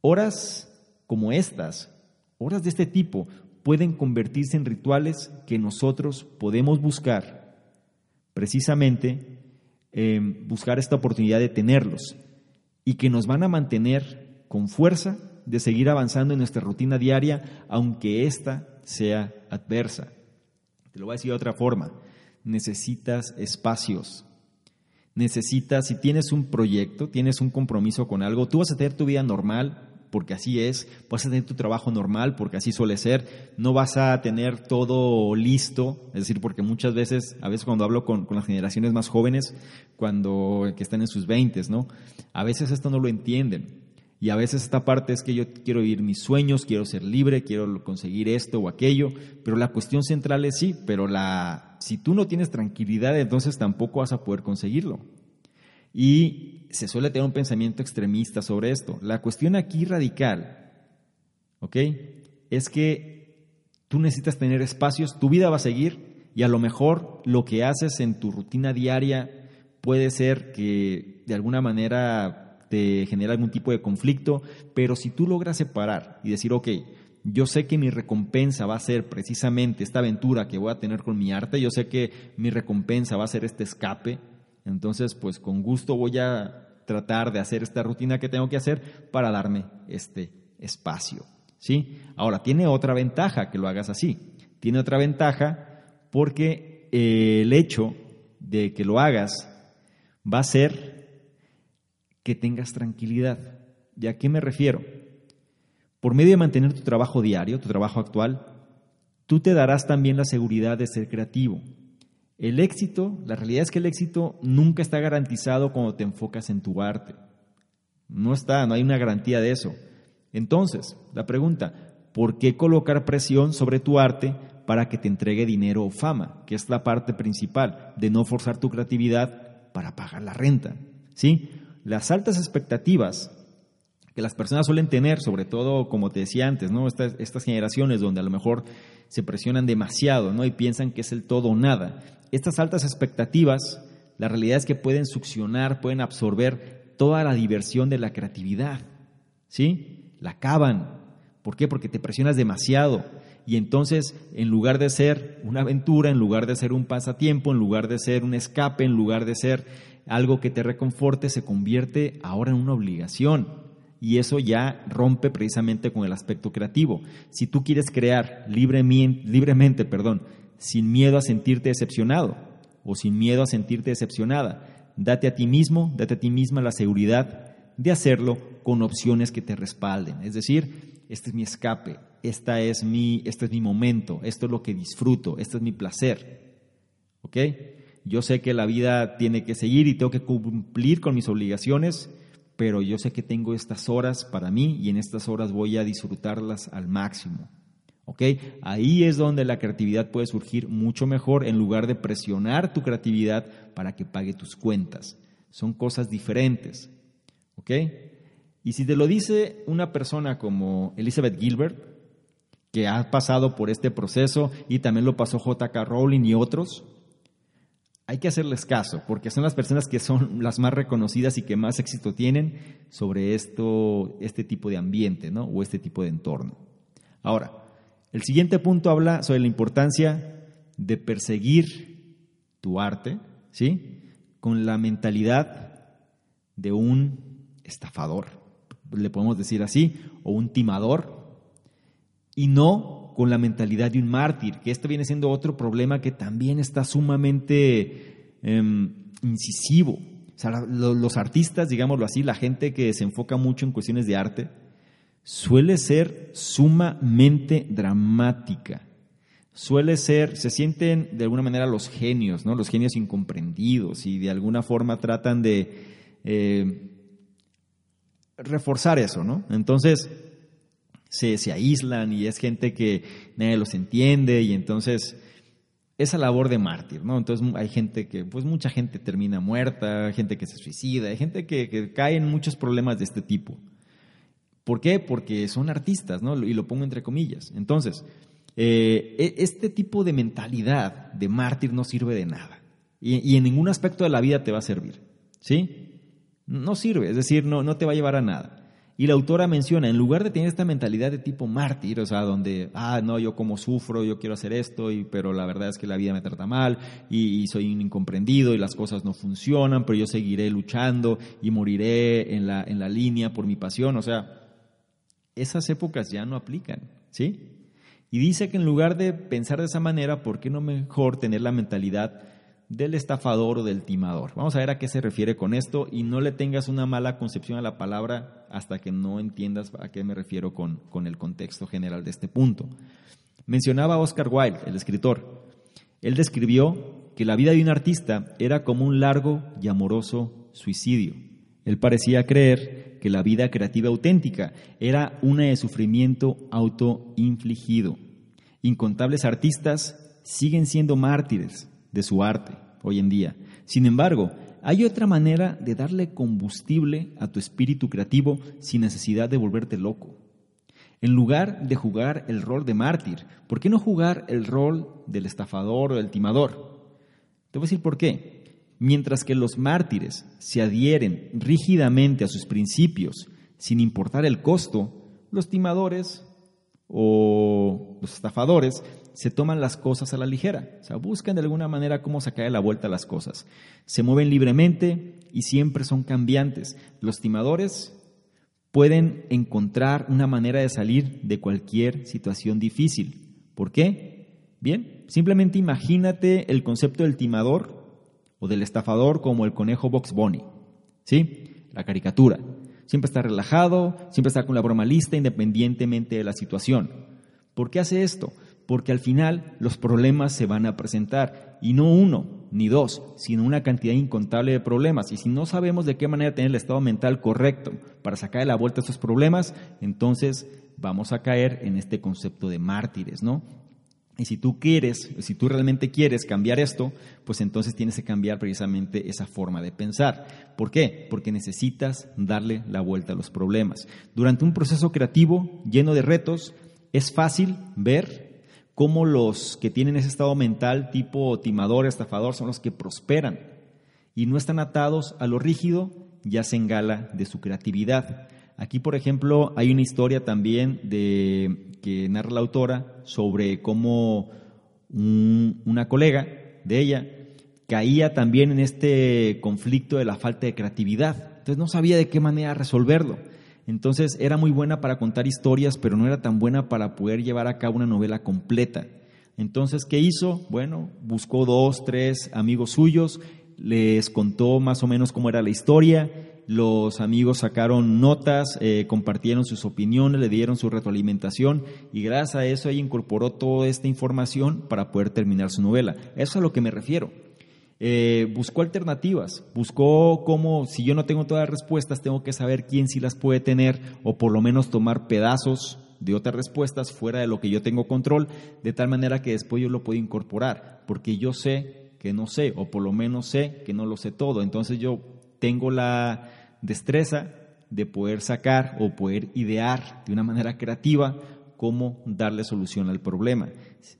Horas como estas, horas de este tipo, pueden convertirse en rituales que nosotros podemos buscar, precisamente buscar esta oportunidad de tenerlos y que nos van a mantener con fuerza de seguir avanzando en nuestra rutina diaria, aunque ésta sea adversa. Te lo voy a decir de otra forma. Necesitas espacios. Necesitas, si tienes un proyecto, tienes un compromiso con algo, tú vas a tener tu vida normal, porque así es, vas a tener tu trabajo normal, porque así suele ser, no vas a tener todo listo, es decir, porque muchas veces, a veces cuando hablo con, las generaciones más jóvenes, cuando que están en sus veintes, ¿no? A veces esto no lo entienden. Y a veces esta parte es que yo quiero vivir mis sueños, quiero ser libre, quiero conseguir esto o aquello, pero la cuestión central es sí, pero la, si tú no tienes tranquilidad, entonces tampoco vas a poder conseguirlo. Y se suele tener un pensamiento extremista sobre esto. La cuestión aquí radical, ¿ok? Es que tú necesitas tener espacios, tu vida va a seguir y a lo mejor lo que haces en tu rutina diaria puede ser que de alguna manera te genera algún tipo de conflicto, pero si tú logras separar y decir, ok, yo sé que mi recompensa va a ser precisamente esta aventura que voy a tener con mi arte, yo sé que mi recompensa va a ser este escape, entonces pues con gusto voy a tratar de hacer esta rutina que tengo que hacer para darme este espacio. ¿sí? Ahora, tiene otra ventaja que lo hagas así. Tiene otra ventaja porque el hecho de que lo hagas va a ser que tengas tranquilidad. ¿Y a qué me refiero? Por medio de mantener tu trabajo diario, tu trabajo actual, tú te darás también la seguridad de ser creativo. El éxito, la realidad es que el éxito nunca está garantizado cuando te enfocas en tu arte. No está, no hay una garantía de eso. Entonces, la pregunta, ¿por qué colocar presión sobre tu arte para que te entregue dinero o fama? Que es la parte principal de no forzar tu creatividad para pagar la renta. ¿Sí? las altas expectativas que las personas suelen tener, sobre todo, como te decía antes, ¿no? Estas, generaciones donde a lo mejor se presionan demasiado ¿no? y piensan que es el todo o nada. Estas altas expectativas, la realidad es que pueden succionar, pueden absorber toda la diversión de la creatividad. ¿Sí? La acaban. ¿Por qué? Porque te presionas demasiado. Y entonces, en lugar de ser una aventura, en lugar de ser un pasatiempo, en lugar de ser un escape, en lugar de ser algo que te reconforte se convierte ahora en una obligación. Y eso ya rompe precisamente con el aspecto creativo. Si tú quieres crear libremente, perdón, sin miedo a sentirte decepcionado o sin miedo a sentirte decepcionada, date a ti mismo, date a ti misma la seguridad de hacerlo con opciones que te respalden. Es decir, este es mi escape, esta es mi, este es mi momento, esto es lo que disfruto, este es mi placer. ¿Ok? Yo sé que la vida tiene que seguir y tengo que cumplir con mis obligaciones, pero yo sé que tengo estas horas para mí y en estas horas voy a disfrutarlas al máximo. ¿Ok? Ahí es donde la creatividad puede surgir mucho mejor en lugar de presionar tu creatividad para que pague tus cuentas. Son cosas diferentes. ¿Ok? Y si te lo dice una persona como Elizabeth Gilbert, que ha pasado por este proceso y también lo pasó JK Rowling y otros, hay que hacerles caso, porque son las personas que son las más reconocidas y que más éxito tienen sobre esto, este tipo de ambiente, ¿no? O este tipo de entorno. Ahora, el siguiente punto habla sobre la importancia de perseguir tu arte, ¿sí? Con la mentalidad de un estafador, le podemos decir así, o un timador, y no con la mentalidad de un mártir, que esto viene siendo otro problema que también está sumamente em, incisivo. O sea, los artistas, digámoslo así, la gente que se enfoca mucho en cuestiones de arte, suele ser sumamente dramática. Suele ser, se sienten de alguna manera los genios, ¿no? Los genios incomprendidos y de alguna forma tratan de eh, reforzar eso, ¿no? Entonces se, se aíslan y es gente que nadie los entiende y entonces esa labor de mártir, ¿no? Entonces hay gente que, pues mucha gente termina muerta, gente que se suicida, hay gente que, que cae en muchos problemas de este tipo. ¿Por qué? Porque son artistas, ¿no? Y lo pongo entre comillas. Entonces, eh, e, este tipo de mentalidad de mártir no sirve de nada. Y, en ningún aspecto de la vida te va a servir. ¿Sí? No sirve, es decir, no, no te va a llevar a nada. Y la autora menciona, en lugar de tener esta mentalidad de tipo mártir, o sea, donde, ah, no, yo como sufro, yo quiero hacer esto, pero la verdad es que la vida me trata mal, y, y, soy un incomprendido, y las cosas no funcionan, pero yo seguiré luchando y moriré en la, en la línea por mi pasión, o sea, esas épocas ya no aplican, ¿sí? Y dice que en lugar de pensar de esa manera, ¿por qué no mejor tener la mentalidad del estafador o del timador? Vamos a ver a qué se refiere con esto y no le tengas una mala concepción a la palabra hasta que no entiendas a qué me refiero con, con el contexto general de este punto. Mencionaba Oscar Wilde, el escritor. Él describió que la vida de un artista era como un largo y amoroso suicidio. Él parecía creer que la vida creativa auténtica era una de sufrimiento autoinfligido. Incontables artistas siguen siendo mártires de su arte hoy en día. Sin embargo, hay otra manera de darle combustible a tu espíritu creativo sin necesidad de volverte loco. En lugar de jugar el rol de mártir, ¿por qué no jugar el rol del estafador o del timador? Te voy a decir por qué. Mientras que los mártires se adhieren rígidamente a sus principios sin importar el costo, los timadores o los estafadores se toman las cosas a la ligera, o sea, buscan de alguna manera cómo sacar la vuelta las cosas. Se mueven libremente y siempre son cambiantes. Los timadores pueden encontrar una manera de salir de cualquier situación difícil. ¿Por qué? Bien, simplemente imagínate el concepto del timador o del estafador como el conejo Box Bunny. ¿Sí? La caricatura. Siempre está relajado, siempre está con la broma lista independientemente de la situación. ¿Por qué hace esto? Porque al final los problemas se van a presentar y no uno ni dos, sino una cantidad incontable de problemas. Y si no sabemos de qué manera tener el estado mental correcto para sacar de la vuelta esos problemas, entonces vamos a caer en este concepto de mártires, ¿no? Y si tú quieres, si tú realmente quieres cambiar esto, pues entonces tienes que cambiar precisamente esa forma de pensar. ¿Por qué? Porque necesitas darle la vuelta a los problemas. Durante un proceso creativo lleno de retos, es fácil ver cómo los que tienen ese estado mental tipo timador, estafador, son los que prosperan y no están atados a lo rígido y hacen gala de su creatividad. Aquí, por ejemplo, hay una historia también de, que narra la autora sobre cómo una colega de ella caía también en este conflicto de la falta de creatividad. Entonces no sabía de qué manera resolverlo. Entonces era muy buena para contar historias, pero no era tan buena para poder llevar a cabo una novela completa. Entonces, ¿qué hizo? Bueno, buscó dos, tres amigos suyos, les contó más o menos cómo era la historia los amigos sacaron notas, eh, compartieron sus opiniones, le dieron su retroalimentación y gracias a eso ella incorporó toda esta información para poder terminar su novela. Eso es a lo que me refiero. Eh, buscó alternativas, buscó cómo, si yo no tengo todas las respuestas, tengo que saber quién sí las puede tener o por lo menos tomar pedazos de otras respuestas fuera de lo que yo tengo control, de tal manera que después yo lo puedo incorporar, porque yo sé que no sé, o por lo menos sé que no lo sé todo. Entonces yo tengo la, destreza de poder sacar o poder idear de una manera creativa cómo darle solución al problema.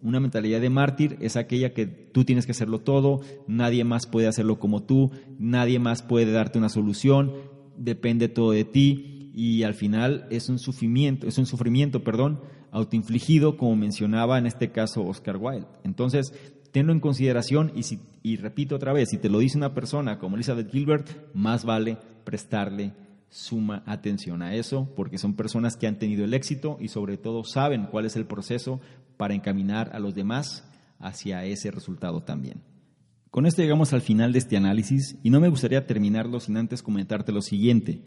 Una mentalidad de mártir es aquella que tú tienes que hacerlo todo, nadie más puede hacerlo como tú, nadie más puede darte una solución, depende todo de ti y al final es un sufrimiento, es un sufrimiento, perdón, autoinfligido como mencionaba en este caso Oscar Wilde. Entonces, tenlo en consideración y, si, y repito otra vez, si te lo dice una persona como Elizabeth Gilbert, más vale prestarle suma atención a eso, porque son personas que han tenido el éxito y sobre todo saben cuál es el proceso para encaminar a los demás hacia ese resultado también. Con esto llegamos al final de este análisis y no me gustaría terminarlo sin antes comentarte lo siguiente.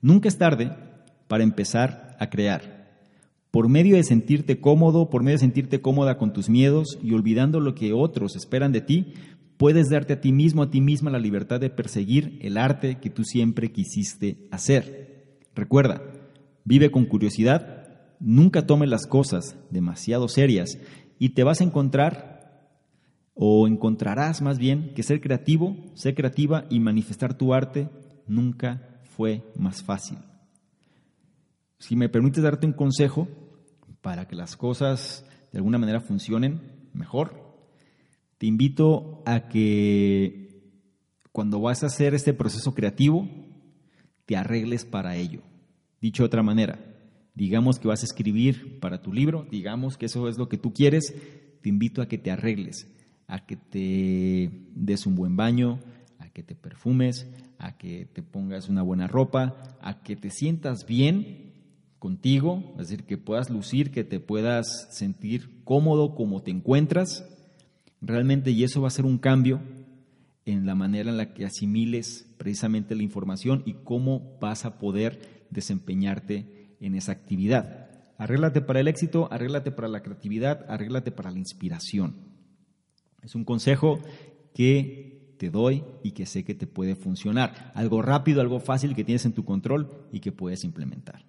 Nunca es tarde para empezar a crear. Por medio de sentirte cómodo, por medio de sentirte cómoda con tus miedos y olvidando lo que otros esperan de ti, puedes darte a ti mismo, a ti misma la libertad de perseguir el arte que tú siempre quisiste hacer. Recuerda, vive con curiosidad, nunca tomes las cosas demasiado serias y te vas a encontrar o encontrarás más bien que ser creativo, ser creativa y manifestar tu arte nunca fue más fácil. Si me permites darte un consejo para que las cosas de alguna manera funcionen mejor, te invito a que cuando vas a hacer este proceso creativo, te arregles para ello. Dicho de otra manera, digamos que vas a escribir para tu libro, digamos que eso es lo que tú quieres, te invito a que te arregles, a que te des un buen baño, a que te perfumes, a que te pongas una buena ropa, a que te sientas bien contigo, es decir, que puedas lucir, que te puedas sentir cómodo como te encuentras realmente, y eso va a ser un cambio en la manera en la que asimiles precisamente la información y cómo vas a poder desempeñarte en esa actividad. Arréglate para el éxito, arréglate para la creatividad, arréglate para la inspiración. Es un consejo que te doy y que sé que te puede funcionar. Algo rápido, algo fácil que tienes en tu control y que puedes implementar.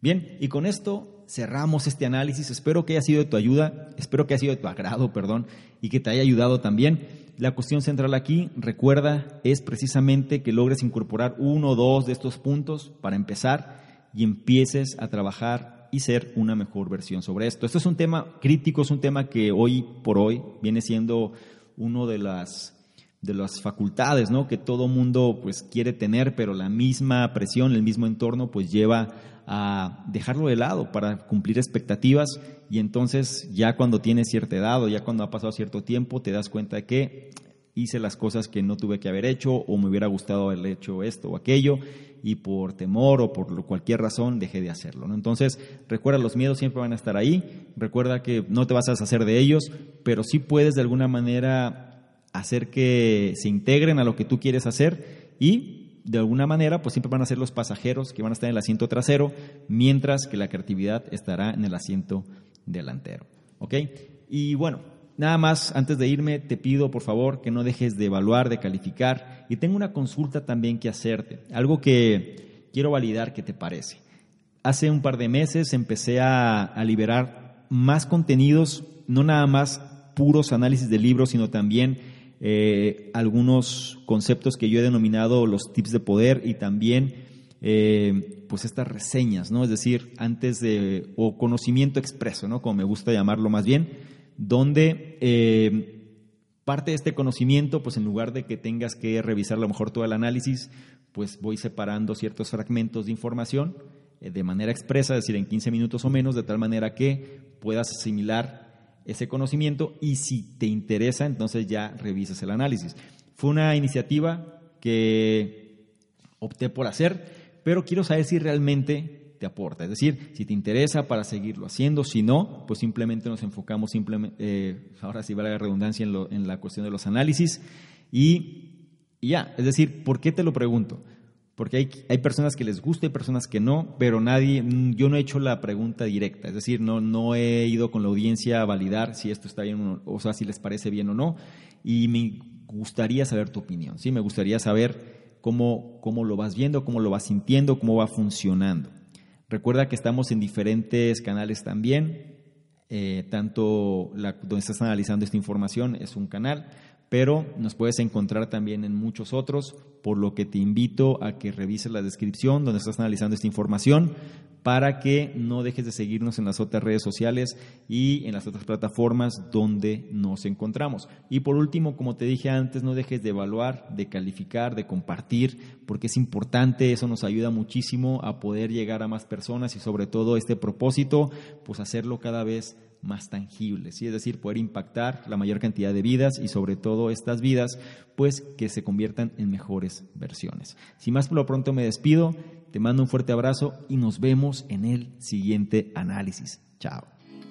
Bien, y con esto cerramos este análisis. Espero que haya sido de tu ayuda, espero que haya sido de tu agrado, perdón, y que te haya ayudado también. La cuestión central aquí, recuerda, es precisamente que logres incorporar uno o dos de estos puntos para empezar y empieces a trabajar y ser una mejor versión sobre esto. Esto es un tema crítico, es un tema que hoy por hoy viene siendo uno de las de las facultades, ¿no? Que todo mundo pues quiere tener, pero la misma presión, el mismo entorno pues lleva a dejarlo de lado para cumplir expectativas y entonces ya cuando tienes cierta edad o ya cuando ha pasado cierto tiempo te das cuenta de que hice las cosas que no tuve que haber hecho o me hubiera gustado haber hecho esto o aquello y por temor o por cualquier razón dejé de hacerlo. Entonces, recuerda, los miedos siempre van a estar ahí, recuerda que no te vas a deshacer de ellos, pero sí puedes de alguna manera hacer que se integren a lo que tú quieres hacer y de alguna manera, pues siempre van a ser los pasajeros que van a estar en el asiento trasero, mientras que la creatividad estará en el asiento delantero. ¿Ok? Y bueno, nada más, antes de irme, te pido por favor que no dejes de evaluar, de calificar, y tengo una consulta también que hacerte, algo que quiero validar qué te parece. Hace un par de meses empecé a, a liberar más contenidos, no nada más puros análisis de libros, sino también eh, algunos conceptos que yo he denominado los tips de poder y también eh, pues estas reseñas, ¿no? Es decir, antes de, o conocimiento expreso, ¿no? Como me gusta llamarlo más bien, donde eh, parte de este conocimiento, pues en lugar de que tengas que revisar a lo mejor todo el análisis, pues voy separando ciertos fragmentos de información de manera expresa, es decir, en 15 minutos o menos, de tal manera que puedas asimilar ese conocimiento y si te interesa, entonces ya revisas el análisis. Fue una iniciativa que opté por hacer, pero quiero saber si realmente te aporta. Es decir, si te interesa para seguirlo haciendo, si no, pues simplemente nos enfocamos, simplemente, eh, ahora sí vale la redundancia en, en, la cuestión de los análisis y ya. Es decir, ¿por qué te lo pregunto? Porque hay, hay, personas que les gusta y personas que no, pero nadie, mm, yo no he hecho la pregunta directa, es decir, no, no he ido con la audiencia a validar si esto está bien o, sea, si les parece bien o no, y me gustaría saber tu opinión, ¿sí? Me gustaría saber cómo, cómo lo vas viendo, cómo lo vas sintiendo, cómo va funcionando. Recuerda que estamos en diferentes canales también, eh, tanto donde estás analizando esta información es un canal, pero nos puedes encontrar también en muchos otros, por lo que te invito a que revises la descripción donde estás analizando esta información para que no dejes de seguirnos en las otras redes sociales y en las otras plataformas donde nos encontramos. Y por último, como te dije antes, no dejes de evaluar, de calificar, de compartir, porque es importante, eso nos ayuda muchísimo a poder llegar a más personas y sobre todo este propósito, pues hacerlo cada vez más tangible, ¿sí? es decir, poder impactar la mayor cantidad de vidas y sobre todo estas vidas, pues que se conviertan en mejores versiones. Sin más por lo pronto me despido, te mando un fuerte abrazo y nos vemos en el siguiente análisis. Chao.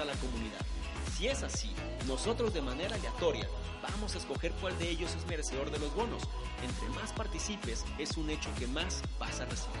a la comunidad. Si es así, nosotros de manera aleatoria vamos a escoger cuál de ellos es merecedor de los bonos. Entre más participes, es un hecho que más vas a recibir.